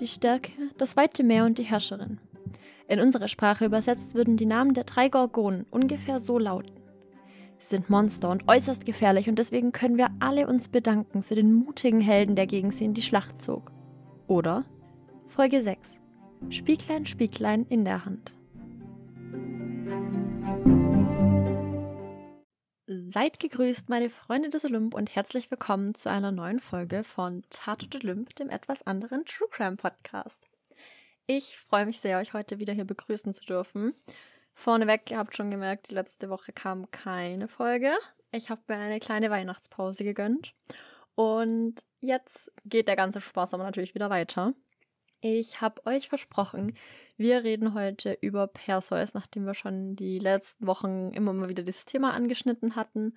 die Stärke, das weite Meer und die Herrscherin. In unserer Sprache übersetzt würden die Namen der drei Gorgonen ungefähr so lauten. Sie sind Monster und äußerst gefährlich und deswegen können wir alle uns bedanken für den mutigen Helden, der gegen sie in die Schlacht zog. Oder Folge 6. Spieglein, Spieglein in der Hand. Seid gegrüßt, meine Freunde des Olymp, und herzlich willkommen zu einer neuen Folge von Tatort Olymp, dem etwas anderen True Crime Podcast. Ich freue mich sehr, euch heute wieder hier begrüßen zu dürfen. Vorneweg, ihr habt schon gemerkt, die letzte Woche kam keine Folge. Ich habe mir eine kleine Weihnachtspause gegönnt. Und jetzt geht der ganze Spaß aber natürlich wieder weiter. Ich habe euch versprochen, wir reden heute über Perseus, nachdem wir schon die letzten Wochen immer mal wieder dieses Thema angeschnitten hatten.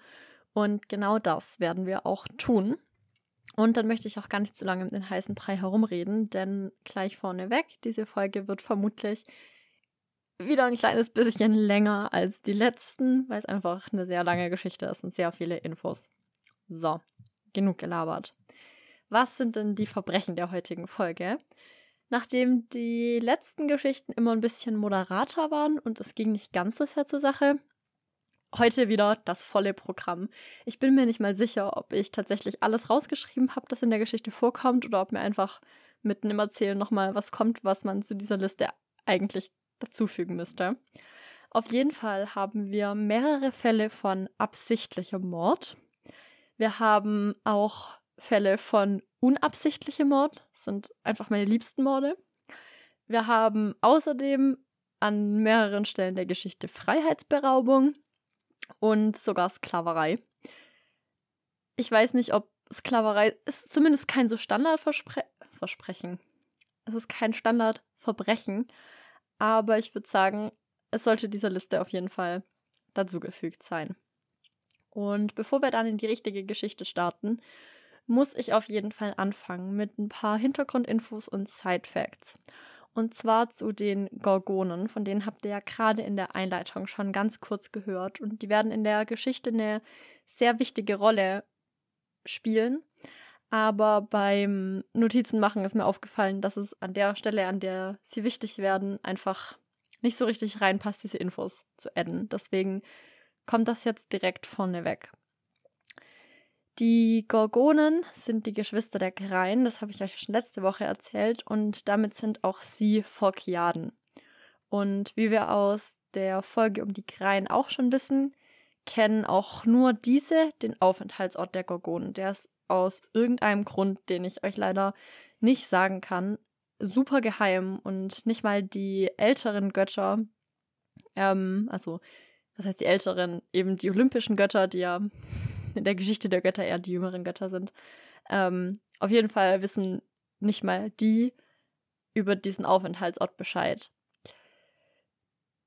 Und genau das werden wir auch tun. Und dann möchte ich auch gar nicht zu lange um den heißen Brei herumreden, denn gleich vorneweg, diese Folge wird vermutlich wieder ein kleines bisschen länger als die letzten, weil es einfach eine sehr lange Geschichte ist und sehr viele Infos. So, genug gelabert. Was sind denn die Verbrechen der heutigen Folge? Nachdem die letzten Geschichten immer ein bisschen moderater waren und es ging nicht ganz so sehr zur Sache, heute wieder das volle Programm. Ich bin mir nicht mal sicher, ob ich tatsächlich alles rausgeschrieben habe, das in der Geschichte vorkommt, oder ob mir einfach mitten im Erzählen nochmal was kommt, was man zu dieser Liste eigentlich dazufügen müsste. Auf jeden Fall haben wir mehrere Fälle von absichtlichem Mord. Wir haben auch Fälle von unabsichtlichem Mord, das sind einfach meine liebsten Morde. Wir haben außerdem an mehreren Stellen der Geschichte Freiheitsberaubung und sogar Sklaverei. Ich weiß nicht, ob Sklaverei ist zumindest kein so Standardversprechen. Es ist kein Standardverbrechen, aber ich würde sagen, es sollte dieser Liste auf jeden Fall dazugefügt sein. Und bevor wir dann in die richtige Geschichte starten, muss ich auf jeden Fall anfangen mit ein paar Hintergrundinfos und Side-Facts. Und zwar zu den Gorgonen, von denen habt ihr ja gerade in der Einleitung schon ganz kurz gehört. Und die werden in der Geschichte eine sehr wichtige Rolle spielen. Aber beim Notizenmachen ist mir aufgefallen, dass es an der Stelle, an der sie wichtig werden, einfach nicht so richtig reinpasst, diese Infos zu adden. Deswegen kommt das jetzt direkt vorne weg. Die Gorgonen sind die Geschwister der Greien, das habe ich euch schon letzte Woche erzählt, und damit sind auch sie Phorkiaden. Und wie wir aus der Folge um die Greien auch schon wissen, kennen auch nur diese den Aufenthaltsort der Gorgonen. Der ist aus irgendeinem Grund, den ich euch leider nicht sagen kann, super geheim und nicht mal die älteren Götter, ähm, also was heißt die älteren, eben die olympischen Götter, die ja in der Geschichte der Götter eher die jüngeren Götter sind. Ähm, auf jeden Fall wissen nicht mal die über diesen Aufenthaltsort Bescheid.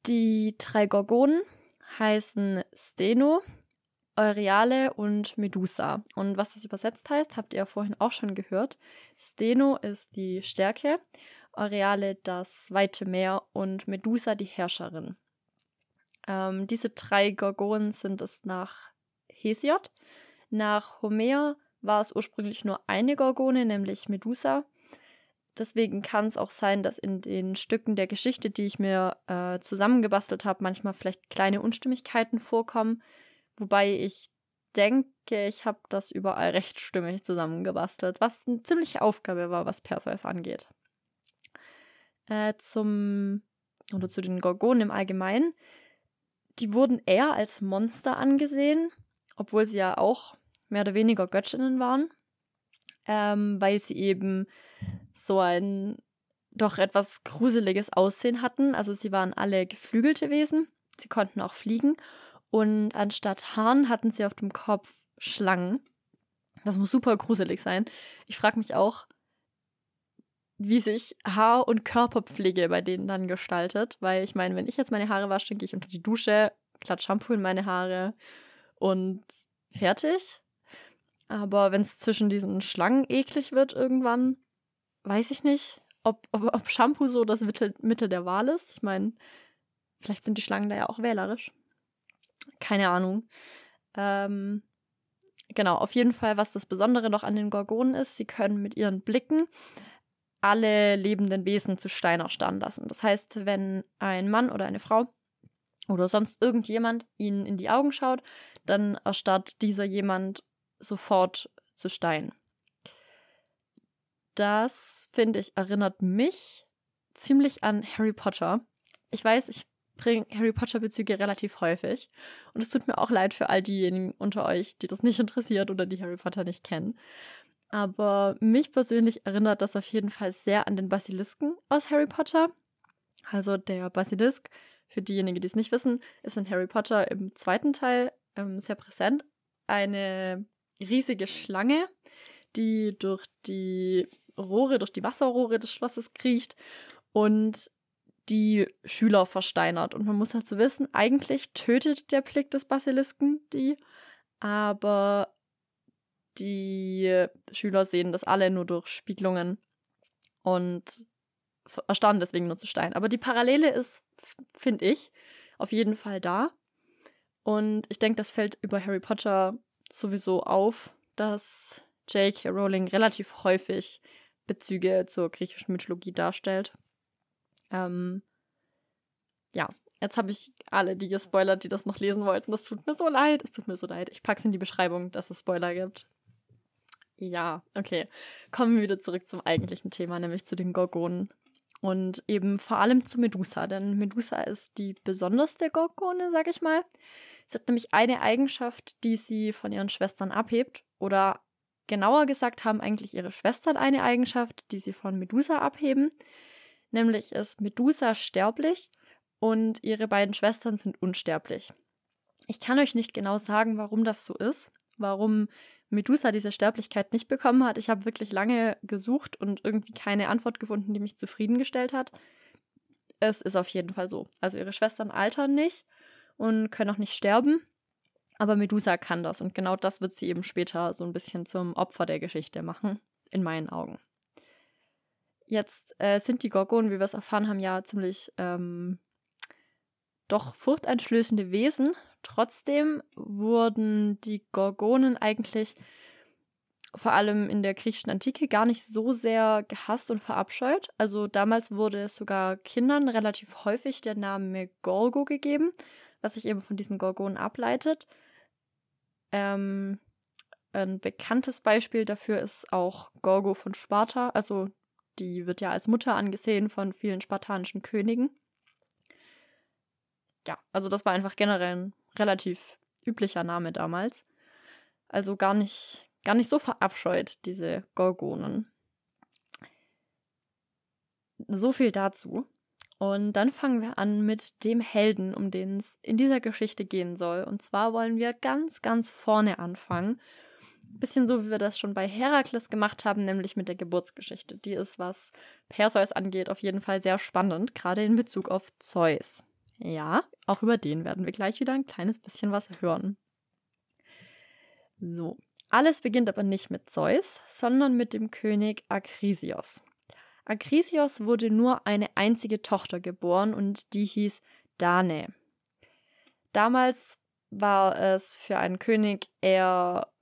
Die drei Gorgonen heißen Steno, Eureale und Medusa. Und was das übersetzt heißt, habt ihr ja vorhin auch schon gehört. Steno ist die Stärke, Eureale das weite Meer und Medusa die Herrscherin. Ähm, diese drei Gorgonen sind es nach Hesiod. Nach Homer war es ursprünglich nur eine Gorgone, nämlich Medusa. Deswegen kann es auch sein, dass in den Stücken der Geschichte, die ich mir äh, zusammengebastelt habe, manchmal vielleicht kleine Unstimmigkeiten vorkommen. Wobei ich denke, ich habe das überall recht stimmig zusammengebastelt, was eine ziemliche Aufgabe war, was Perseus angeht. Äh, zum oder zu den Gorgonen im Allgemeinen. Die wurden eher als Monster angesehen obwohl sie ja auch mehr oder weniger Göttinnen waren, ähm, weil sie eben so ein doch etwas gruseliges Aussehen hatten. Also sie waren alle geflügelte Wesen, sie konnten auch fliegen und anstatt Haaren hatten sie auf dem Kopf Schlangen. Das muss super gruselig sein. Ich frage mich auch, wie sich Haar- und Körperpflege bei denen dann gestaltet, weil ich meine, wenn ich jetzt meine Haare wasche, gehe ich unter die Dusche, klatsch Shampoo in meine Haare, und fertig. Aber wenn es zwischen diesen Schlangen eklig wird irgendwann, weiß ich nicht, ob, ob, ob Shampoo so das Mittel, Mittel der Wahl ist. Ich meine, vielleicht sind die Schlangen da ja auch wählerisch. Keine Ahnung. Ähm, genau, auf jeden Fall, was das Besondere noch an den Gorgonen ist, sie können mit ihren Blicken alle lebenden Wesen zu Stein erstarren lassen. Das heißt, wenn ein Mann oder eine Frau oder sonst irgendjemand ihnen in die Augen schaut, dann erstarrt dieser jemand sofort zu Stein. Das, finde ich, erinnert mich ziemlich an Harry Potter. Ich weiß, ich bringe Harry Potter-Bezüge relativ häufig. Und es tut mir auch leid für all diejenigen unter euch, die das nicht interessiert oder die Harry Potter nicht kennen. Aber mich persönlich erinnert das auf jeden Fall sehr an den Basilisken aus Harry Potter. Also der Basilisk, für diejenigen, die es nicht wissen, ist in Harry Potter im zweiten Teil ähm, sehr präsent. Eine riesige Schlange, die durch die Rohre, durch die Wasserrohre des Schlosses kriecht und die Schüler versteinert. Und man muss dazu wissen, eigentlich tötet der Blick des Basilisken die, aber die Schüler sehen das alle nur durch Spiegelungen und erstarren deswegen nur zu Stein. Aber die Parallele ist, finde ich, auf jeden Fall da. Und ich denke, das fällt über Harry Potter sowieso auf, dass J.K. Rowling relativ häufig Bezüge zur griechischen Mythologie darstellt. Ähm, ja, jetzt habe ich alle die gespoilert, die das noch lesen wollten. Das tut mir so leid. Es tut mir so leid. Ich packe es in die Beschreibung, dass es Spoiler gibt. Ja, okay. Kommen wir wieder zurück zum eigentlichen Thema, nämlich zu den Gorgonen. Und eben vor allem zu Medusa, denn Medusa ist die besonderste Gorgone, sag ich mal. Sie hat nämlich eine Eigenschaft, die sie von ihren Schwestern abhebt. Oder genauer gesagt haben eigentlich ihre Schwestern eine Eigenschaft, die sie von Medusa abheben. Nämlich ist Medusa sterblich und ihre beiden Schwestern sind unsterblich. Ich kann euch nicht genau sagen, warum das so ist, warum Medusa diese Sterblichkeit nicht bekommen hat. Ich habe wirklich lange gesucht und irgendwie keine Antwort gefunden, die mich zufriedengestellt hat. Es ist auf jeden Fall so. Also ihre Schwestern altern nicht und können auch nicht sterben. Aber Medusa kann das und genau das wird sie eben später so ein bisschen zum Opfer der Geschichte machen, in meinen Augen. Jetzt äh, sind die Gorgonen, wie wir es erfahren haben, ja ziemlich ähm, doch furchteinflößende Wesen. Trotzdem wurden die Gorgonen eigentlich vor allem in der griechischen Antike gar nicht so sehr gehasst und verabscheut. Also damals wurde sogar Kindern relativ häufig der Name Gorgo gegeben, was sich eben von diesen Gorgonen ableitet. Ähm, ein bekanntes Beispiel dafür ist auch Gorgo von Sparta, also die wird ja als Mutter angesehen von vielen spartanischen Königen. Ja, also das war einfach generell ein relativ üblicher Name damals. Also gar nicht, gar nicht so verabscheut, diese Gorgonen. So viel dazu. Und dann fangen wir an mit dem Helden, um den es in dieser Geschichte gehen soll. Und zwar wollen wir ganz, ganz vorne anfangen bisschen so, wie wir das schon bei Herakles gemacht haben, nämlich mit der Geburtsgeschichte. Die ist, was Perseus angeht, auf jeden Fall sehr spannend, gerade in Bezug auf Zeus. Ja, auch über den werden wir gleich wieder ein kleines bisschen was hören. So, alles beginnt aber nicht mit Zeus, sondern mit dem König Akrisios. Akrisios wurde nur eine einzige Tochter geboren und die hieß Danae. Damals war es für einen König eher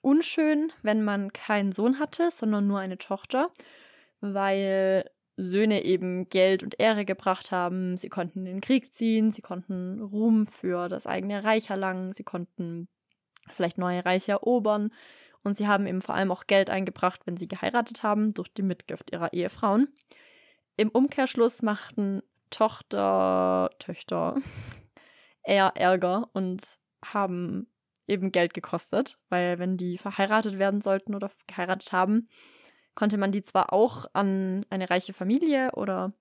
unschön, wenn man keinen Sohn hatte, sondern nur eine Tochter, weil Söhne eben Geld und Ehre gebracht haben. Sie konnten in den Krieg ziehen, sie konnten Ruhm für das eigene Reich erlangen, sie konnten vielleicht neue Reiche erobern und sie haben eben vor allem auch Geld eingebracht, wenn sie geheiratet haben, durch die Mitgift ihrer Ehefrauen. Im Umkehrschluss machten Tochter, Töchter eher Ärger und haben eben Geld gekostet, weil wenn die verheiratet werden sollten oder geheiratet haben, konnte man die zwar auch an eine reiche Familie oder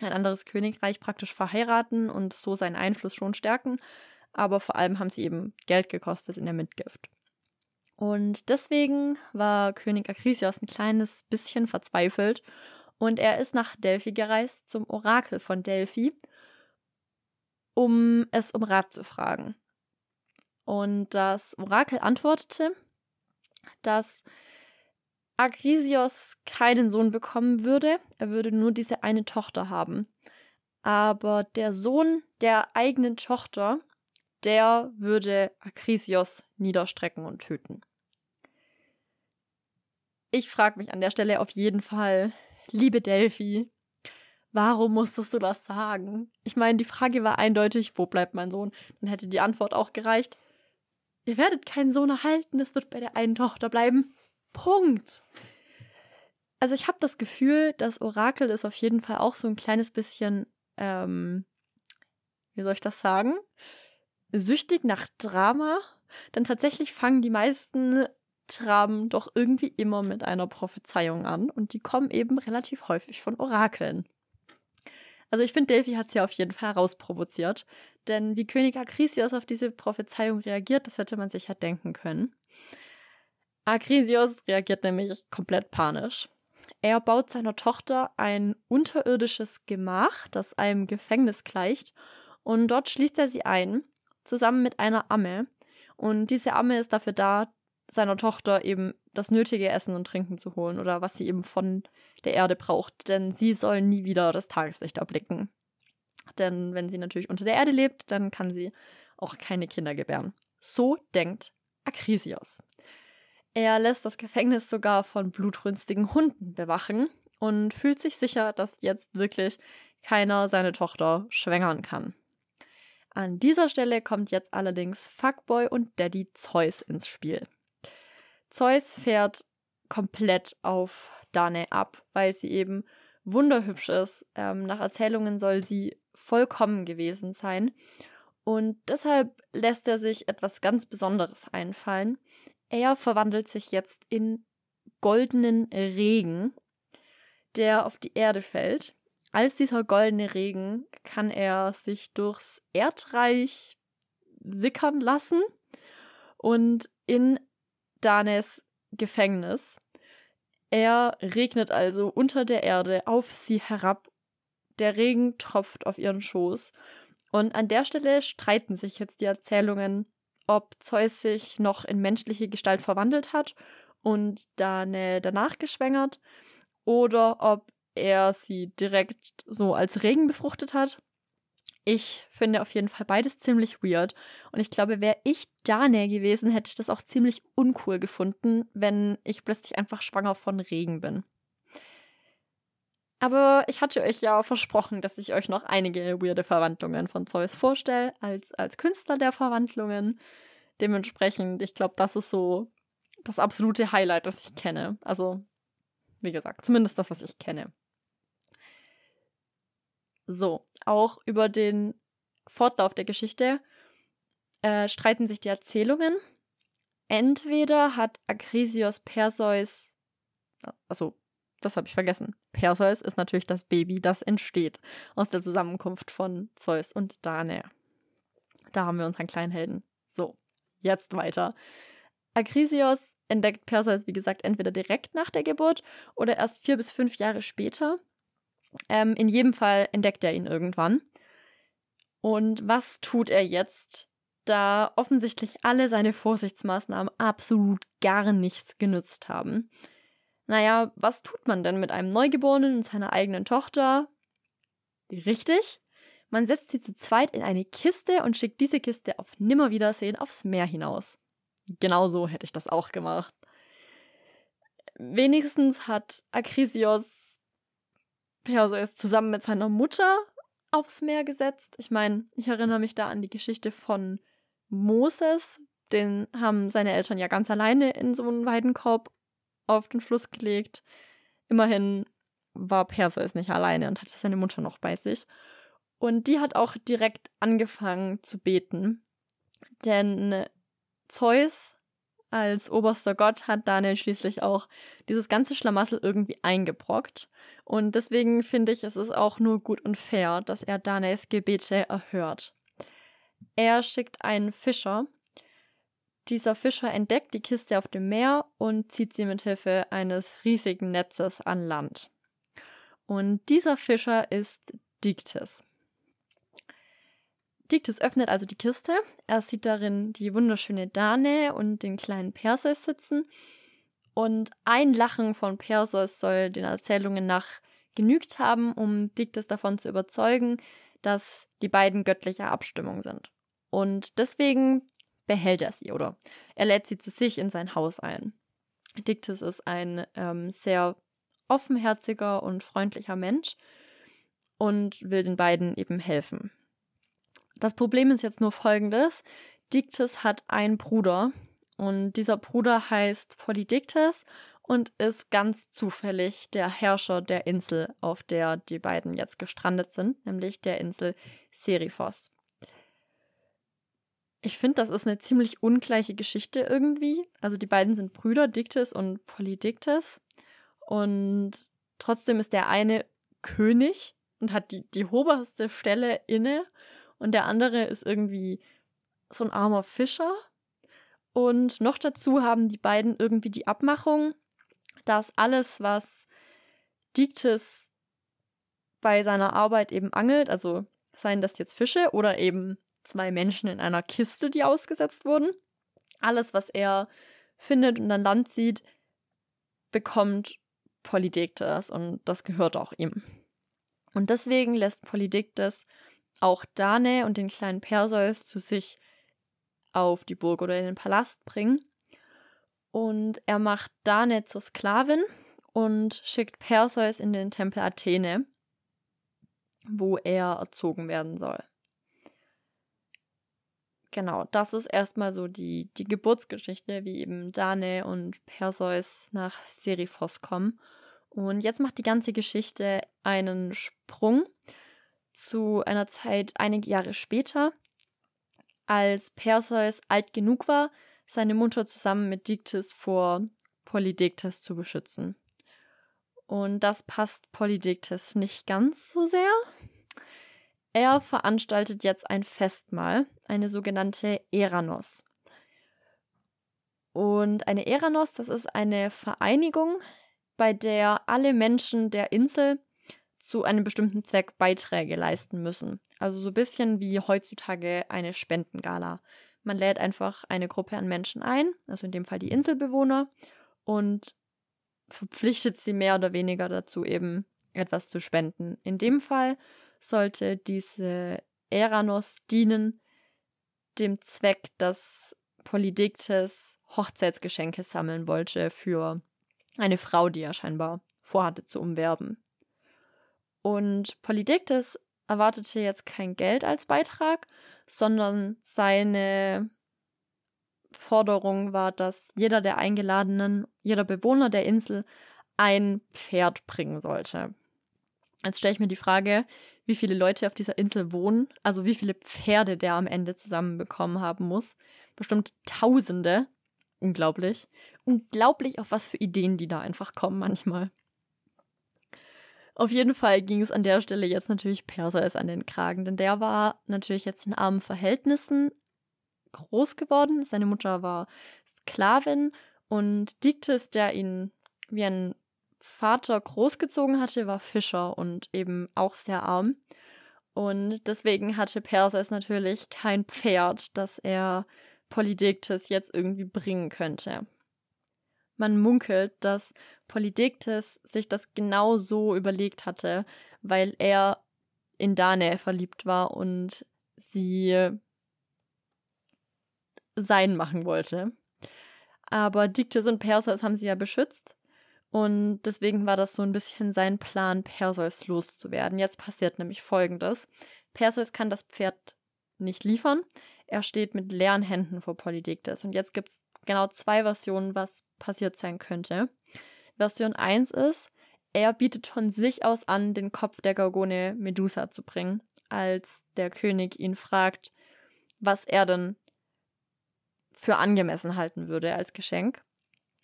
ein anderes Königreich praktisch verheiraten und so seinen Einfluss schon stärken, aber vor allem haben sie eben Geld gekostet in der Mitgift. Und deswegen war König Akrisios ein kleines bisschen verzweifelt und er ist nach Delphi gereist zum Orakel von Delphi, um es um Rat zu fragen. Und das Orakel antwortete, dass Akrisios keinen Sohn bekommen würde, er würde nur diese eine Tochter haben. Aber der Sohn der eigenen Tochter, der würde Akrisios niederstrecken und töten. Ich frage mich an der Stelle auf jeden Fall, liebe Delphi, warum musstest du das sagen? Ich meine, die Frage war eindeutig, wo bleibt mein Sohn? Dann hätte die Antwort auch gereicht. Ihr werdet keinen Sohn erhalten, es wird bei der einen Tochter bleiben. Punkt. Also ich habe das Gefühl, das Orakel ist auf jeden Fall auch so ein kleines bisschen, ähm, wie soll ich das sagen? Süchtig nach Drama. Denn tatsächlich fangen die meisten Traben doch irgendwie immer mit einer Prophezeiung an und die kommen eben relativ häufig von Orakeln. Also ich finde, Delphi hat es ja auf jeden Fall herausprovoziert, denn wie König Akrisios auf diese Prophezeiung reagiert, das hätte man sich ja denken können. Akrisios reagiert nämlich komplett panisch. Er baut seiner Tochter ein unterirdisches Gemach, das einem Gefängnis gleicht, und dort schließt er sie ein, zusammen mit einer Amme. Und diese Amme ist dafür da, seiner Tochter eben das nötige Essen und Trinken zu holen oder was sie eben von der Erde braucht, denn sie soll nie wieder das Tageslicht erblicken. Denn wenn sie natürlich unter der Erde lebt, dann kann sie auch keine Kinder gebären. So denkt Akrisios. Er lässt das Gefängnis sogar von blutrünstigen Hunden bewachen und fühlt sich sicher, dass jetzt wirklich keiner seine Tochter schwängern kann. An dieser Stelle kommt jetzt allerdings Fuckboy und Daddy Zeus ins Spiel. Zeus fährt komplett auf Dane ab, weil sie eben wunderhübsch ist. Ähm, nach Erzählungen soll sie vollkommen gewesen sein. Und deshalb lässt er sich etwas ganz Besonderes einfallen. Er verwandelt sich jetzt in goldenen Regen, der auf die Erde fällt. Als dieser goldene Regen kann er sich durchs Erdreich sickern lassen und in Danes Gefängnis. Er regnet also unter der Erde auf sie herab. Der Regen tropft auf ihren Schoß. Und an der Stelle streiten sich jetzt die Erzählungen, ob Zeus sich noch in menschliche Gestalt verwandelt hat und Dane danach geschwängert oder ob er sie direkt so als Regen befruchtet hat. Ich finde auf jeden Fall beides ziemlich weird. Und ich glaube, wäre ich Dane gewesen, hätte ich das auch ziemlich uncool gefunden, wenn ich plötzlich einfach schwanger von Regen bin. Aber ich hatte euch ja versprochen, dass ich euch noch einige weirde Verwandlungen von Zeus vorstelle, als, als Künstler der Verwandlungen. Dementsprechend, ich glaube, das ist so das absolute Highlight, das ich kenne. Also, wie gesagt, zumindest das, was ich kenne. So, auch über den Fortlauf der Geschichte äh, streiten sich die Erzählungen. Entweder hat Akrisios Perseus, also das habe ich vergessen. Perseus ist natürlich das Baby, das entsteht aus der Zusammenkunft von Zeus und Danae. Da haben wir unseren kleinen Helden. So, jetzt weiter. Akrisios entdeckt Perseus, wie gesagt, entweder direkt nach der Geburt oder erst vier bis fünf Jahre später. Ähm, in jedem Fall entdeckt er ihn irgendwann. Und was tut er jetzt, da offensichtlich alle seine Vorsichtsmaßnahmen absolut gar nichts genützt haben? Naja, was tut man denn mit einem Neugeborenen und seiner eigenen Tochter? Richtig, man setzt sie zu zweit in eine Kiste und schickt diese Kiste auf Nimmerwiedersehen aufs Meer hinaus. Genau so hätte ich das auch gemacht. Wenigstens hat Akrisios Perseus zusammen mit seiner Mutter aufs Meer gesetzt. Ich meine, ich erinnere mich da an die Geschichte von Moses. Den haben seine Eltern ja ganz alleine in so einen Weidenkorb auf den Fluss gelegt. Immerhin war Perseus nicht alleine und hatte seine Mutter noch bei sich. Und die hat auch direkt angefangen zu beten. Denn Zeus als oberster Gott hat Daniel schließlich auch dieses ganze Schlamassel irgendwie eingebrockt. Und deswegen finde ich, es ist auch nur gut und fair, dass er Daniels Gebete erhört. Er schickt einen Fischer. Dieser Fischer entdeckt die Kiste auf dem Meer und zieht sie mit Hilfe eines riesigen Netzes an Land. Und dieser Fischer ist Diktis. Diktis öffnet also die Kiste. Er sieht darin die wunderschöne Dane und den kleinen Perseus sitzen. Und ein Lachen von Perseus soll den Erzählungen nach genügt haben, um Diktis davon zu überzeugen, dass die beiden göttlicher Abstimmung sind. Und deswegen behält er sie oder er lädt sie zu sich in sein Haus ein. Diktis ist ein ähm, sehr offenherziger und freundlicher Mensch und will den beiden eben helfen. Das Problem ist jetzt nur folgendes. Dictys hat einen Bruder und dieser Bruder heißt Polydictes und ist ganz zufällig der Herrscher der Insel, auf der die beiden jetzt gestrandet sind, nämlich der Insel Seriphos. Ich finde, das ist eine ziemlich ungleiche Geschichte irgendwie. Also die beiden sind Brüder, Dictys und Polydictes. Und trotzdem ist der eine König und hat die, die oberste Stelle inne und der andere ist irgendwie so ein armer Fischer. Und noch dazu haben die beiden irgendwie die Abmachung, dass alles, was Dictys bei seiner Arbeit eben angelt, also seien das jetzt Fische oder eben zwei Menschen in einer Kiste, die ausgesetzt wurden, alles, was er findet und an Land sieht, bekommt Polydektes und das gehört auch ihm. Und deswegen lässt Polydektes auch Dane und den kleinen Perseus zu sich auf die Burg oder in den Palast bringen. Und er macht Dane zur Sklavin und schickt Perseus in den Tempel Athene, wo er erzogen werden soll. Genau, das ist erstmal so die, die Geburtsgeschichte, wie eben Dane und Perseus nach Seriphos kommen. Und jetzt macht die ganze Geschichte einen Sprung zu einer Zeit einige Jahre später, als Perseus alt genug war, seine Mutter zusammen mit Diktis vor Polydektes zu beschützen. Und das passt Polydektes nicht ganz so sehr. Er veranstaltet jetzt ein Festmahl, eine sogenannte Eranos. Und eine Eranos, das ist eine Vereinigung, bei der alle Menschen der Insel zu einem bestimmten Zweck Beiträge leisten müssen. Also so ein bisschen wie heutzutage eine Spendengala. Man lädt einfach eine Gruppe an Menschen ein, also in dem Fall die Inselbewohner, und verpflichtet sie mehr oder weniger dazu, eben etwas zu spenden. In dem Fall sollte diese Eranos dienen dem Zweck, dass Polydiktes Hochzeitsgeschenke sammeln wollte für eine Frau, die er scheinbar vorhatte zu umwerben. Und Polydektes erwartete jetzt kein Geld als Beitrag, sondern seine Forderung war, dass jeder der Eingeladenen, jeder Bewohner der Insel ein Pferd bringen sollte. Jetzt stelle ich mir die Frage, wie viele Leute auf dieser Insel wohnen, also wie viele Pferde der am Ende zusammenbekommen haben muss. Bestimmt Tausende. Unglaublich. Unglaublich, auf was für Ideen die da einfach kommen manchmal. Auf jeden Fall ging es an der Stelle jetzt natürlich Perseus an den Kragen, denn der war natürlich jetzt in armen Verhältnissen groß geworden. Seine Mutter war Sklavin und Diktis, der ihn wie ein Vater großgezogen hatte, war Fischer und eben auch sehr arm. Und deswegen hatte Perseus natürlich kein Pferd, das er Polydektes jetzt irgendwie bringen könnte. Man munkelt, dass Polydektes sich das genau so überlegt hatte, weil er in Danae verliebt war und sie sein machen wollte. Aber Diktes und Perseus haben sie ja beschützt und deswegen war das so ein bisschen sein Plan, Perseus loszuwerden. Jetzt passiert nämlich Folgendes. Perseus kann das Pferd nicht liefern. Er steht mit leeren Händen vor Polydektes. Und jetzt gibt es genau zwei Versionen, was passiert sein könnte. Version 1 ist, er bietet von sich aus an, den Kopf der Gorgone Medusa zu bringen, als der König ihn fragt, was er denn für angemessen halten würde als Geschenk.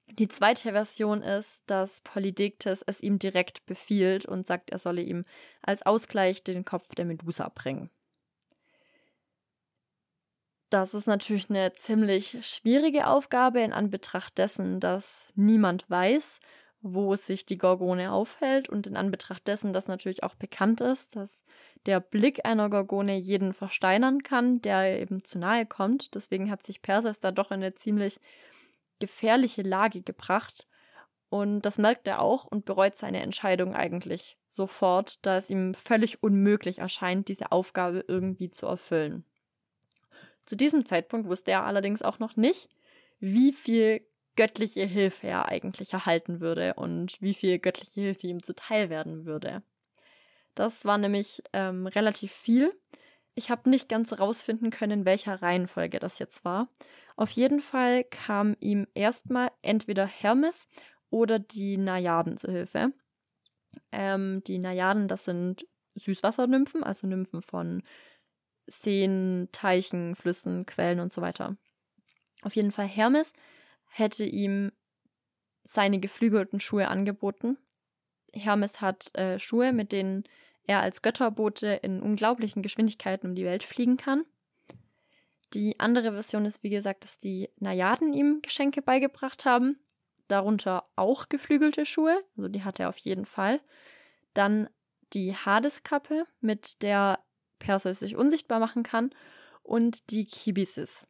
Die zweite Version ist, dass Polydektes es ihm direkt befiehlt und sagt, er solle ihm als Ausgleich den Kopf der Medusa bringen. Das ist natürlich eine ziemlich schwierige Aufgabe in Anbetracht dessen, dass niemand weiß, wo sich die Gorgone aufhält und in Anbetracht dessen, dass natürlich auch bekannt ist, dass der Blick einer Gorgone jeden versteinern kann, der eben zu nahe kommt. Deswegen hat sich Perseus da doch in eine ziemlich gefährliche Lage gebracht. Und das merkt er auch und bereut seine Entscheidung eigentlich sofort, da es ihm völlig unmöglich erscheint, diese Aufgabe irgendwie zu erfüllen. Zu diesem Zeitpunkt wusste er allerdings auch noch nicht, wie viel göttliche Hilfe er eigentlich erhalten würde und wie viel göttliche Hilfe ihm zuteil werden würde. Das war nämlich ähm, relativ viel. Ich habe nicht ganz rausfinden können, in welcher Reihenfolge das jetzt war. Auf jeden Fall kam ihm erstmal entweder Hermes oder die Najaden zu Hilfe. Ähm, die Najaden, das sind Süßwassernymphen, also Nymphen von Seen, Teichen, Flüssen, Quellen und so weiter. Auf jeden Fall Hermes hätte ihm seine geflügelten Schuhe angeboten. Hermes hat äh, Schuhe, mit denen er als Götterbote in unglaublichen Geschwindigkeiten um die Welt fliegen kann. Die andere Version ist, wie gesagt, dass die Najaden ihm Geschenke beigebracht haben. Darunter auch geflügelte Schuhe, also die hat er auf jeden Fall. Dann die Hadeskappe, mit der Perseus sich unsichtbar machen kann. Und die Kibisis.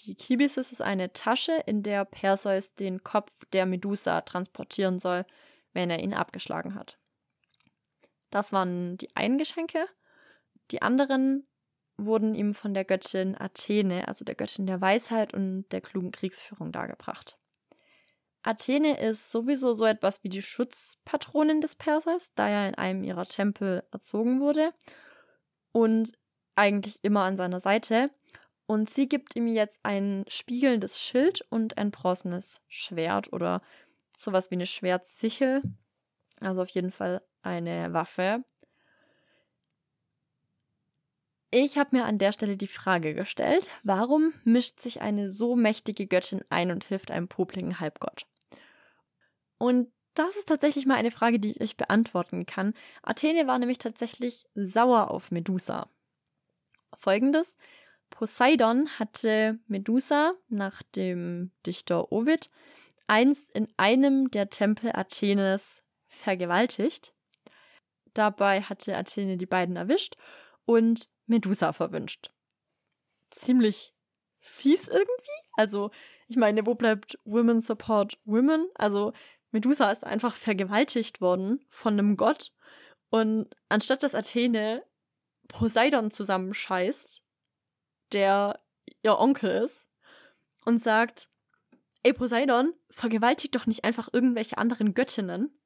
Die Kibisis ist eine Tasche, in der Perseus den Kopf der Medusa transportieren soll, wenn er ihn abgeschlagen hat. Das waren die einen Geschenke. Die anderen wurden ihm von der Göttin Athene, also der Göttin der Weisheit und der klugen Kriegsführung, dargebracht. Athene ist sowieso so etwas wie die Schutzpatronin des Perseus, da er in einem ihrer Tempel erzogen wurde und eigentlich immer an seiner Seite. Und sie gibt ihm jetzt ein spiegelndes Schild und ein bronzenes Schwert oder sowas wie eine Schwertsichel. Also auf jeden Fall eine Waffe. Ich habe mir an der Stelle die Frage gestellt, warum mischt sich eine so mächtige Göttin ein und hilft einem popligen Halbgott? Und das ist tatsächlich mal eine Frage, die ich beantworten kann. Athene war nämlich tatsächlich sauer auf Medusa. Folgendes: Poseidon hatte Medusa nach dem Dichter Ovid einst in einem der Tempel Athenes vergewaltigt. Dabei hatte Athene die beiden erwischt und Medusa verwünscht. Ziemlich fies irgendwie. Also, ich meine, wo bleibt Women Support Women? Also, Medusa ist einfach vergewaltigt worden von einem Gott. Und anstatt dass Athene Poseidon zusammenscheißt, der ihr Onkel ist, und sagt, ey Poseidon, vergewaltigt doch nicht einfach irgendwelche anderen Göttinnen.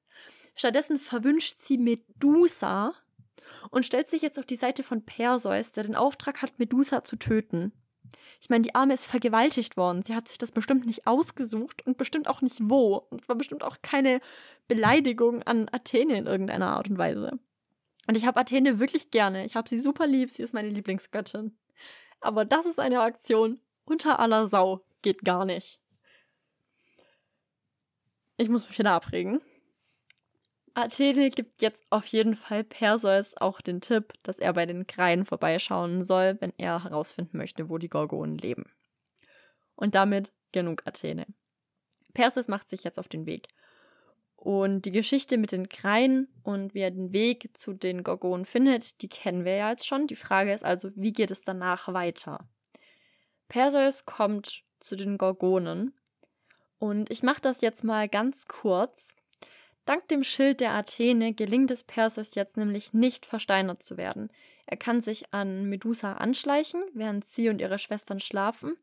Stattdessen verwünscht sie Medusa und stellt sich jetzt auf die Seite von Perseus, der den Auftrag hat, Medusa zu töten. Ich meine, die Arme ist vergewaltigt worden. Sie hat sich das bestimmt nicht ausgesucht und bestimmt auch nicht wo. Und es war bestimmt auch keine Beleidigung an Athene in irgendeiner Art und Weise. Und ich habe Athene wirklich gerne. Ich habe sie super lieb. Sie ist meine Lieblingsgöttin. Aber das ist eine Aktion unter aller Sau. Geht gar nicht. Ich muss mich wieder abregen. Athene gibt jetzt auf jeden Fall Perseus auch den Tipp, dass er bei den Kreien vorbeischauen soll, wenn er herausfinden möchte, wo die Gorgonen leben. Und damit genug Athene. Perseus macht sich jetzt auf den Weg. Und die Geschichte mit den Kreien und wie er den Weg zu den Gorgonen findet, die kennen wir ja jetzt schon. Die Frage ist also, wie geht es danach weiter? Perseus kommt zu den Gorgonen. Und ich mache das jetzt mal ganz kurz, Dank dem Schild der Athene gelingt es Perseus jetzt nämlich nicht versteinert zu werden. Er kann sich an Medusa anschleichen, während sie und ihre Schwestern schlafen,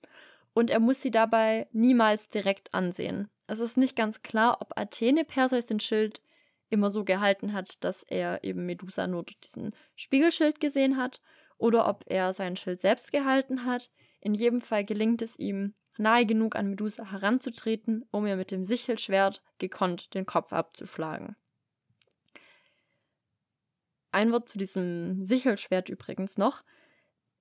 und er muss sie dabei niemals direkt ansehen. Es ist nicht ganz klar, ob Athene Perseus den Schild immer so gehalten hat, dass er eben Medusa nur durch diesen Spiegelschild gesehen hat, oder ob er sein Schild selbst gehalten hat. In jedem Fall gelingt es ihm, nahe genug an Medusa heranzutreten, um ihr mit dem Sichelschwert gekonnt den Kopf abzuschlagen. Ein Wort zu diesem Sichelschwert übrigens noch.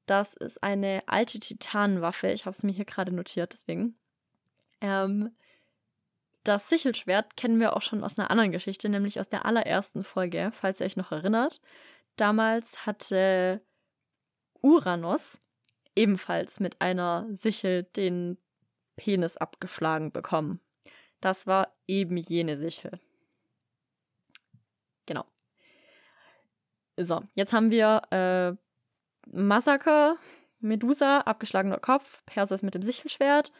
Das ist eine alte Titanenwaffe. Ich habe es mir hier gerade notiert, deswegen. Ähm, das Sichelschwert kennen wir auch schon aus einer anderen Geschichte, nämlich aus der allerersten Folge, falls ihr euch noch erinnert. Damals hatte Uranus ebenfalls mit einer Sichel den Penis abgeschlagen bekommen. Das war eben jene Sichel. Genau. So, jetzt haben wir äh, Massaker, Medusa, abgeschlagener Kopf, Perseus mit dem Sichelschwert.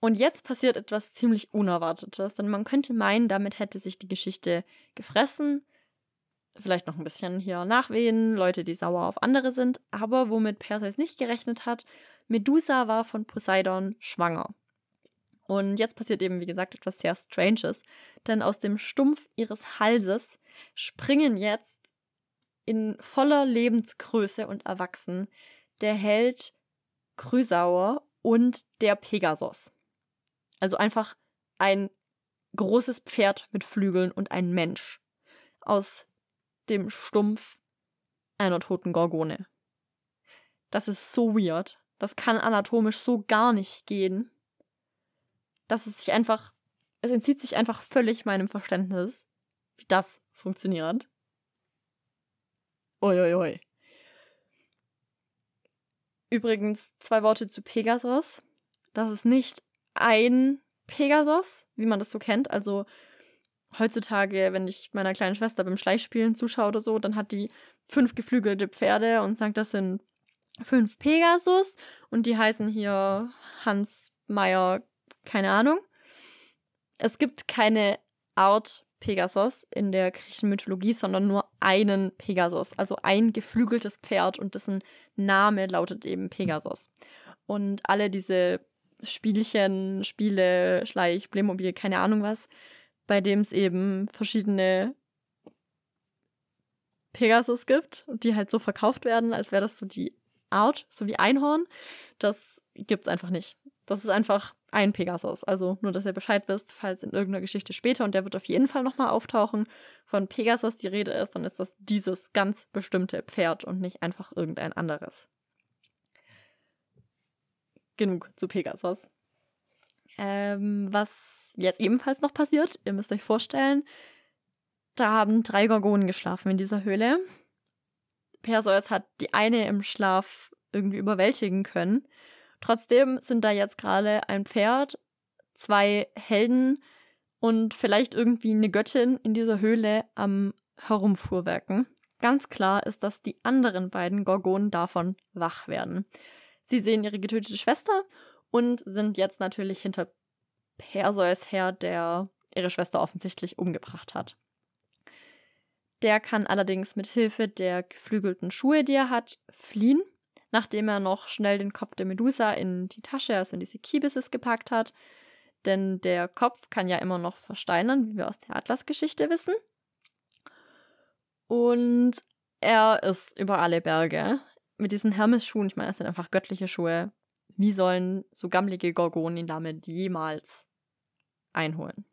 Und jetzt passiert etwas ziemlich Unerwartetes, denn man könnte meinen, damit hätte sich die Geschichte gefressen vielleicht noch ein bisschen hier nachwehen, Leute, die sauer auf andere sind, aber womit Perseus nicht gerechnet hat, Medusa war von Poseidon schwanger. Und jetzt passiert eben, wie gesagt, etwas sehr Stranges, denn aus dem Stumpf ihres Halses springen jetzt in voller Lebensgröße und Erwachsen der Held Chrysauer und der Pegasus. Also einfach ein großes Pferd mit Flügeln und ein Mensch aus dem Stumpf einer toten Gorgone. Das ist so weird. Das kann anatomisch so gar nicht gehen. Dass es sich einfach, es entzieht sich einfach völlig meinem Verständnis, wie das funktioniert. Uiuiui. Ui, ui. Übrigens zwei Worte zu Pegasus. Das ist nicht ein Pegasus, wie man das so kennt. Also heutzutage, wenn ich meiner kleinen Schwester beim Schleichspielen zuschaue oder so, dann hat die fünf geflügelte Pferde und sagt, das sind fünf Pegasus und die heißen hier Hans Meyer, keine Ahnung. Es gibt keine Art Pegasus in der griechischen Mythologie, sondern nur einen Pegasus, also ein geflügeltes Pferd und dessen Name lautet eben Pegasus. Und alle diese Spielchen, Spiele, Schleich, Playmobil, keine Ahnung was, bei dem es eben verschiedene Pegasus gibt die halt so verkauft werden, als wäre das so die Art, so wie Einhorn, das gibt's einfach nicht. Das ist einfach ein Pegasus. Also nur, dass ihr Bescheid wisst, falls in irgendeiner Geschichte später, und der wird auf jeden Fall nochmal auftauchen, von Pegasus die Rede ist, dann ist das dieses ganz bestimmte Pferd und nicht einfach irgendein anderes. Genug zu Pegasus. Ähm, was jetzt ebenfalls noch passiert, ihr müsst euch vorstellen, da haben drei Gorgonen geschlafen in dieser Höhle. Perseus hat die eine im Schlaf irgendwie überwältigen können Trotzdem sind da jetzt gerade ein Pferd, zwei Helden und vielleicht irgendwie eine Göttin in dieser Höhle am Herumfuhrwerken. Ganz klar ist, dass die anderen beiden Gorgonen davon wach werden. Sie sehen ihre getötete Schwester und sind jetzt natürlich hinter Perseus her, der ihre Schwester offensichtlich umgebracht hat. Der kann allerdings mit Hilfe der geflügelten Schuhe, die er hat, fliehen nachdem er noch schnell den Kopf der Medusa in die Tasche, also in diese Kibises gepackt hat. Denn der Kopf kann ja immer noch versteinern, wie wir aus der Atlas-Geschichte wissen. Und er ist über alle Berge. Mit diesen Hermes-Schuhen, ich meine, das sind einfach göttliche Schuhe. Wie sollen so gammelige Gorgonen ihn damit jemals einholen?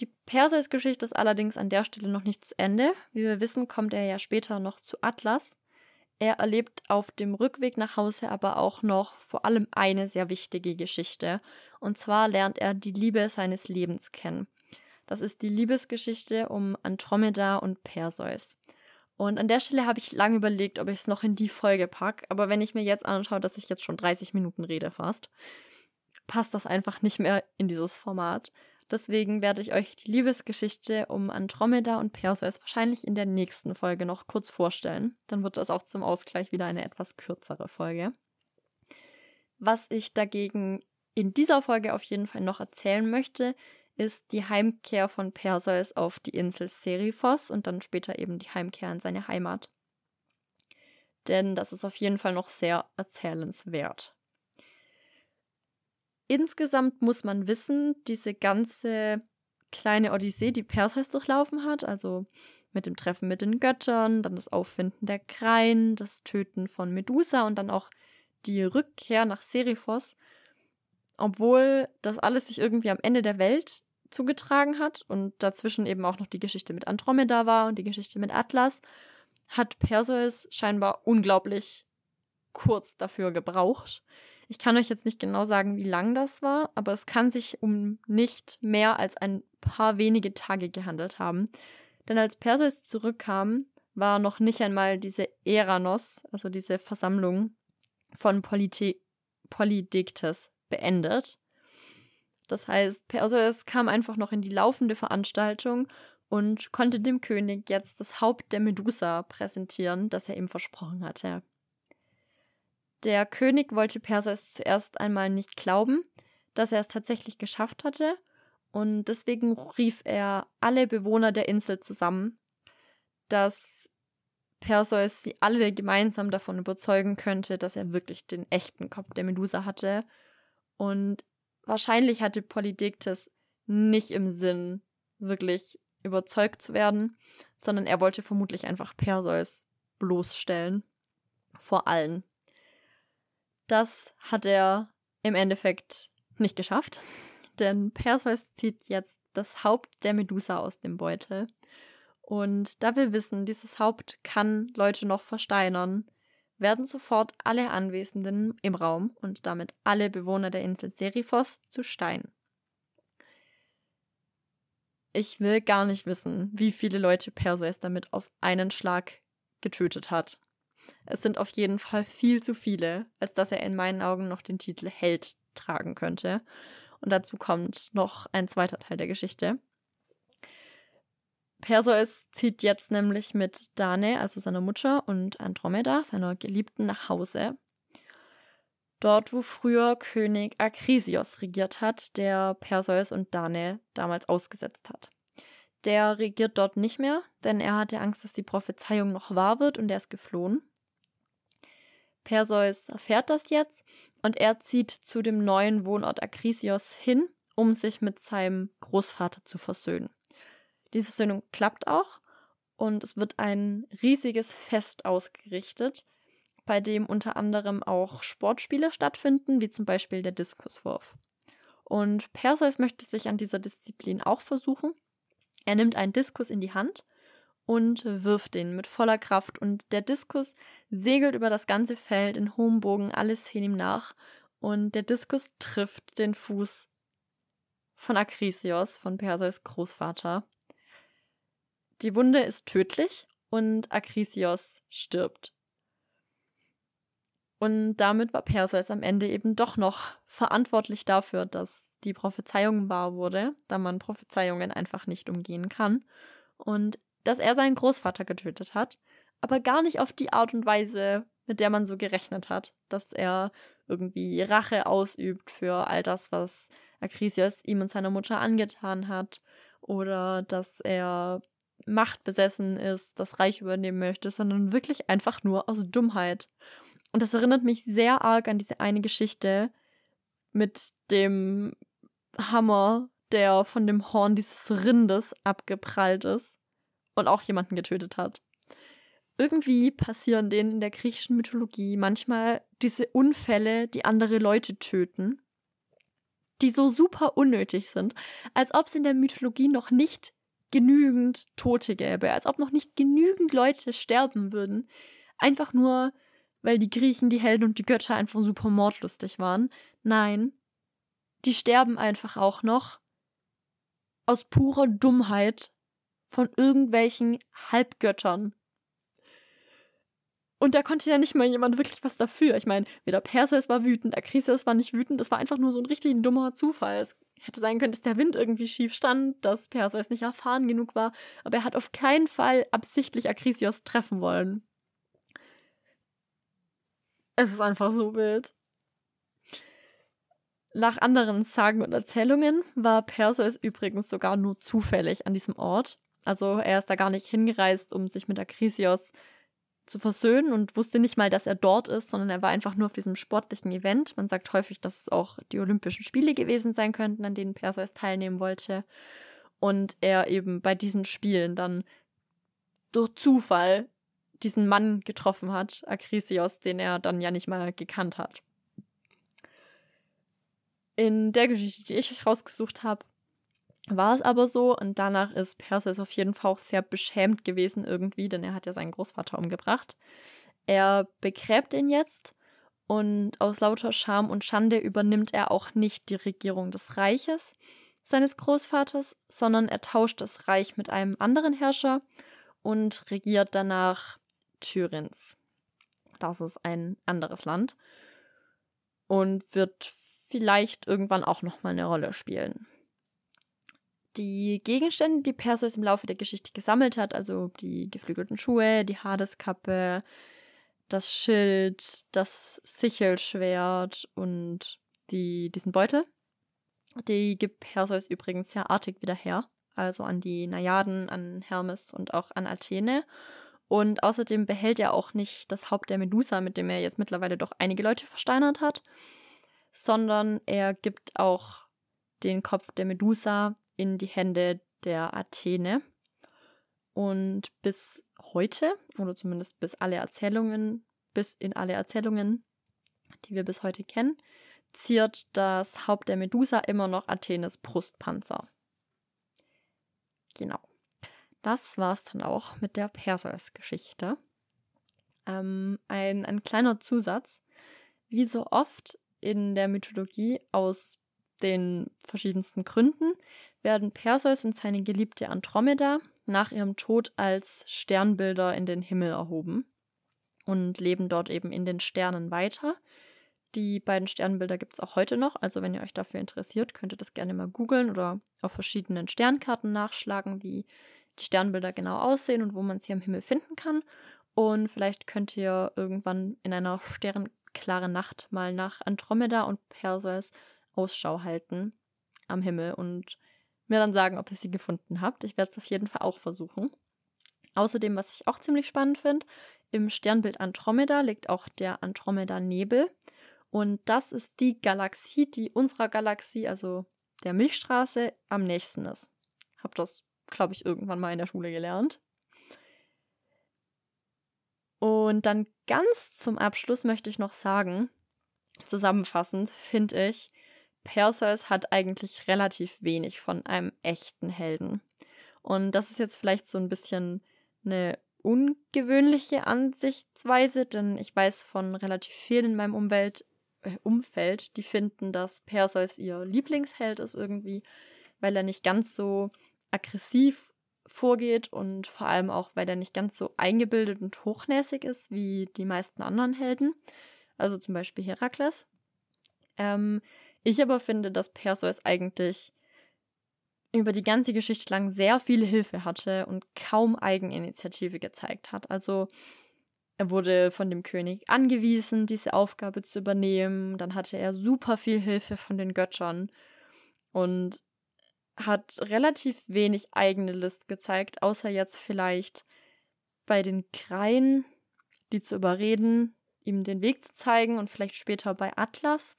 Die Perseus-Geschichte ist allerdings an der Stelle noch nicht zu Ende. Wie wir wissen, kommt er ja später noch zu Atlas. Er erlebt auf dem Rückweg nach Hause aber auch noch vor allem eine sehr wichtige Geschichte. Und zwar lernt er die Liebe seines Lebens kennen. Das ist die Liebesgeschichte um Andromeda und Perseus. Und an der Stelle habe ich lange überlegt, ob ich es noch in die Folge packe. Aber wenn ich mir jetzt anschaue, dass ich jetzt schon 30 Minuten rede fast, passt das einfach nicht mehr in dieses Format. Deswegen werde ich euch die Liebesgeschichte um Andromeda und Perseus wahrscheinlich in der nächsten Folge noch kurz vorstellen. Dann wird das auch zum Ausgleich wieder eine etwas kürzere Folge. Was ich dagegen in dieser Folge auf jeden Fall noch erzählen möchte, ist die Heimkehr von Perseus auf die Insel Seriphos und dann später eben die Heimkehr in seine Heimat. Denn das ist auf jeden Fall noch sehr erzählenswert. Insgesamt muss man wissen, diese ganze kleine Odyssee, die Perseus durchlaufen hat, also mit dem Treffen mit den Göttern, dann das Auffinden der Kreien, das Töten von Medusa und dann auch die Rückkehr nach Seriphos, obwohl das alles sich irgendwie am Ende der Welt zugetragen hat und dazwischen eben auch noch die Geschichte mit Andromeda war und die Geschichte mit Atlas, hat Perseus scheinbar unglaublich kurz dafür gebraucht. Ich kann euch jetzt nicht genau sagen, wie lang das war, aber es kann sich um nicht mehr als ein paar wenige Tage gehandelt haben. Denn als Perseus zurückkam, war noch nicht einmal diese Eranos, also diese Versammlung von Polite Polydiktes, beendet. Das heißt, Perseus kam einfach noch in die laufende Veranstaltung und konnte dem König jetzt das Haupt der Medusa präsentieren, das er ihm versprochen hatte. Der König wollte Perseus zuerst einmal nicht glauben, dass er es tatsächlich geschafft hatte, und deswegen rief er alle Bewohner der Insel zusammen, dass Perseus sie alle gemeinsam davon überzeugen könnte, dass er wirklich den echten Kopf der Medusa hatte. Und wahrscheinlich hatte Polydektes nicht im Sinn, wirklich überzeugt zu werden, sondern er wollte vermutlich einfach Perseus bloßstellen. Vor allen. Das hat er im Endeffekt nicht geschafft, denn Perseus zieht jetzt das Haupt der Medusa aus dem Beutel. Und da wir wissen, dieses Haupt kann Leute noch versteinern, werden sofort alle Anwesenden im Raum und damit alle Bewohner der Insel Seriphos zu Stein. Ich will gar nicht wissen, wie viele Leute Perseus damit auf einen Schlag getötet hat. Es sind auf jeden Fall viel zu viele, als dass er in meinen Augen noch den Titel Held tragen könnte. Und dazu kommt noch ein zweiter Teil der Geschichte. Perseus zieht jetzt nämlich mit Dane, also seiner Mutter, und Andromeda, seiner Geliebten, nach Hause. Dort, wo früher König Akrisios regiert hat, der Perseus und Dane damals ausgesetzt hat. Der regiert dort nicht mehr, denn er hatte Angst, dass die Prophezeiung noch wahr wird und er ist geflohen. Perseus erfährt das jetzt und er zieht zu dem neuen Wohnort Akrisios hin, um sich mit seinem Großvater zu versöhnen. Diese Versöhnung klappt auch und es wird ein riesiges Fest ausgerichtet, bei dem unter anderem auch Sportspiele stattfinden, wie zum Beispiel der Diskuswurf. Und Perseus möchte sich an dieser Disziplin auch versuchen. Er nimmt einen Diskus in die Hand und wirft ihn mit voller Kraft und der Diskus segelt über das ganze Feld in hohem Bogen alles hin ihm nach und der Diskus trifft den Fuß von Akrisios, von Perseus Großvater. Die Wunde ist tödlich und Akrisios stirbt. Und damit war Perseus am Ende eben doch noch verantwortlich dafür, dass die Prophezeiung wahr wurde, da man Prophezeiungen einfach nicht umgehen kann. Und dass er seinen Großvater getötet hat, aber gar nicht auf die Art und Weise, mit der man so gerechnet hat, dass er irgendwie Rache ausübt für all das, was Akrisios ihm und seiner Mutter angetan hat, oder dass er machtbesessen ist, das Reich übernehmen möchte, sondern wirklich einfach nur aus Dummheit. Und das erinnert mich sehr arg an diese eine Geschichte mit dem Hammer, der von dem Horn dieses Rindes abgeprallt ist und auch jemanden getötet hat. Irgendwie passieren denen in der griechischen Mythologie manchmal diese Unfälle, die andere Leute töten, die so super unnötig sind, als ob es in der Mythologie noch nicht genügend Tote gäbe, als ob noch nicht genügend Leute sterben würden. Einfach nur, weil die Griechen, die Helden und die Götter einfach super mordlustig waren. Nein, die sterben einfach auch noch aus purer Dummheit von irgendwelchen Halbgöttern. Und da konnte ja nicht mal jemand wirklich was dafür. Ich meine, weder Perseus war wütend, Akrisios war nicht wütend, das war einfach nur so ein richtig dummer Zufall. Es hätte sein können, dass der Wind irgendwie schief stand, dass Perseus nicht erfahren genug war, aber er hat auf keinen Fall absichtlich Akrisios treffen wollen. Es ist einfach so wild. Nach anderen Sagen und Erzählungen war Perseus übrigens sogar nur zufällig an diesem Ort. Also er ist da gar nicht hingereist, um sich mit Akrisios zu versöhnen und wusste nicht mal, dass er dort ist, sondern er war einfach nur auf diesem sportlichen Event. Man sagt häufig, dass es auch die Olympischen Spiele gewesen sein könnten, an denen Perseus teilnehmen wollte. Und er eben bei diesen Spielen dann durch Zufall diesen Mann getroffen hat, Akrisios, den er dann ja nicht mal gekannt hat. In der Geschichte, die ich euch rausgesucht habe, war es aber so und danach ist Perseus auf jeden Fall auch sehr beschämt gewesen irgendwie, denn er hat ja seinen Großvater umgebracht. Er begräbt ihn jetzt und aus lauter Scham und Schande übernimmt er auch nicht die Regierung des Reiches seines Großvaters, sondern er tauscht das Reich mit einem anderen Herrscher und regiert danach Thyrins. Das ist ein anderes Land und wird vielleicht irgendwann auch noch mal eine Rolle spielen. Die Gegenstände, die Perseus im Laufe der Geschichte gesammelt hat, also die geflügelten Schuhe, die Hadeskappe, das Schild, das Sichelschwert und die, diesen Beutel, die gibt Perseus übrigens sehr artig wieder her. Also an die Najaden, an Hermes und auch an Athene. Und außerdem behält er auch nicht das Haupt der Medusa, mit dem er jetzt mittlerweile doch einige Leute versteinert hat, sondern er gibt auch den Kopf der Medusa in die Hände der Athene. Und bis heute, oder zumindest bis alle Erzählungen, bis in alle Erzählungen, die wir bis heute kennen, ziert das Haupt der Medusa immer noch Athenes Brustpanzer. Genau. Das war es dann auch mit der Perseus-Geschichte. Ähm, ein, ein kleiner Zusatz. Wie so oft in der Mythologie aus den verschiedensten Gründen werden Perseus und seine geliebte Andromeda nach ihrem Tod als Sternbilder in den Himmel erhoben und leben dort eben in den Sternen weiter. Die beiden Sternbilder gibt es auch heute noch, also wenn ihr euch dafür interessiert, könnt ihr das gerne mal googeln oder auf verschiedenen Sternkarten nachschlagen, wie die Sternbilder genau aussehen und wo man sie am Himmel finden kann. Und vielleicht könnt ihr irgendwann in einer sternklaren Nacht mal nach Andromeda und Perseus Ausschau halten am Himmel und mir dann sagen, ob ihr sie gefunden habt. Ich werde es auf jeden Fall auch versuchen. Außerdem, was ich auch ziemlich spannend finde, im Sternbild Andromeda liegt auch der Andromeda-Nebel. Und das ist die Galaxie, die unserer Galaxie, also der Milchstraße, am nächsten ist. Hab das, glaube ich, irgendwann mal in der Schule gelernt. Und dann ganz zum Abschluss möchte ich noch sagen, zusammenfassend finde ich, Perseus hat eigentlich relativ wenig von einem echten Helden. Und das ist jetzt vielleicht so ein bisschen eine ungewöhnliche Ansichtsweise, denn ich weiß von relativ vielen in meinem Umwelt, äh, Umfeld, die finden, dass Perseus ihr Lieblingsheld ist irgendwie, weil er nicht ganz so aggressiv vorgeht und vor allem auch, weil er nicht ganz so eingebildet und hochnäsig ist wie die meisten anderen Helden. Also zum Beispiel Herakles. Ähm, ich aber finde, dass Perseus eigentlich über die ganze Geschichte lang sehr viel Hilfe hatte und kaum Eigeninitiative gezeigt hat. Also er wurde von dem König angewiesen, diese Aufgabe zu übernehmen. Dann hatte er super viel Hilfe von den Göttern und hat relativ wenig eigene List gezeigt, außer jetzt vielleicht bei den Kreien, die zu überreden, ihm den Weg zu zeigen und vielleicht später bei Atlas.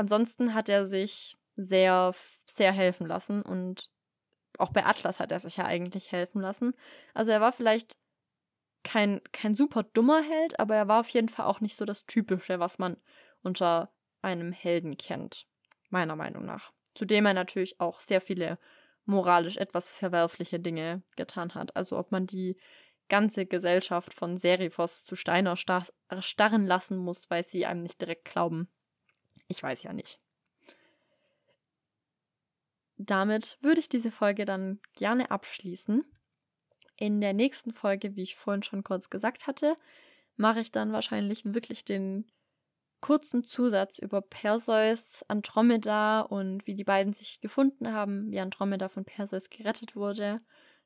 Ansonsten hat er sich sehr, sehr helfen lassen und auch bei Atlas hat er sich ja eigentlich helfen lassen. Also er war vielleicht kein, kein super dummer Held, aber er war auf jeden Fall auch nicht so das Typische, was man unter einem Helden kennt, meiner Meinung nach zu dem er natürlich auch sehr viele moralisch etwas verwerfliche Dinge getan hat. Also ob man die ganze Gesellschaft von Serifos zu Steiner star starren lassen muss, weil sie einem nicht direkt glauben. Ich weiß ja nicht. Damit würde ich diese Folge dann gerne abschließen. In der nächsten Folge, wie ich vorhin schon kurz gesagt hatte, mache ich dann wahrscheinlich wirklich den kurzen Zusatz über Perseus, Andromeda und wie die beiden sich gefunden haben, wie Andromeda von Perseus gerettet wurde,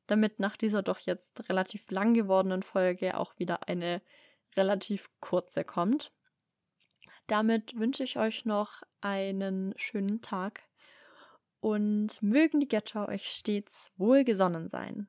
damit nach dieser doch jetzt relativ lang gewordenen Folge auch wieder eine relativ kurze kommt. Damit wünsche ich euch noch einen schönen Tag und mögen die Götter euch stets wohlgesonnen sein.